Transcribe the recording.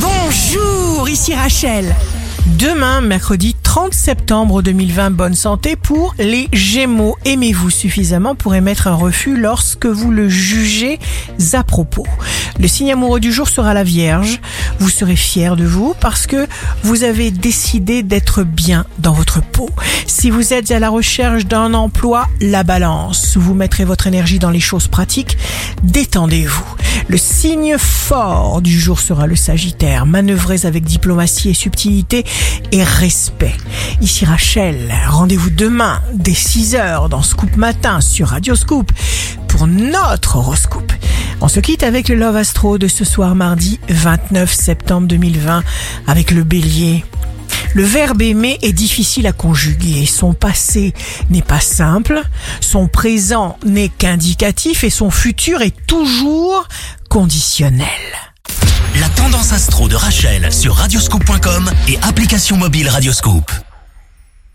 Bonjour, ici Rachel. Demain, mercredi 30 septembre 2020, bonne santé pour les Gémeaux. Aimez-vous suffisamment pour émettre un refus lorsque vous le jugez à propos? Le signe amoureux du jour sera la Vierge. Vous serez fier de vous parce que vous avez décidé d'être bien dans votre peau. Si vous êtes à la recherche d'un emploi, la balance. Vous mettrez votre énergie dans les choses pratiques. Détendez-vous. Le signe fort du jour sera le Sagittaire. Manœuvrez avec diplomatie et subtilité et respect. Ici Rachel, rendez-vous demain dès 6h dans Scoop Matin sur Radio Scoop pour notre horoscope. On se quitte avec le Love Astro de ce soir mardi 29 septembre 2020 avec le bélier. Le verbe aimer est difficile à conjuguer. Son passé n'est pas simple, son présent n'est qu'indicatif et son futur est toujours conditionnel. La tendance astro de Rachel sur radioscope.com et application mobile Radioscope.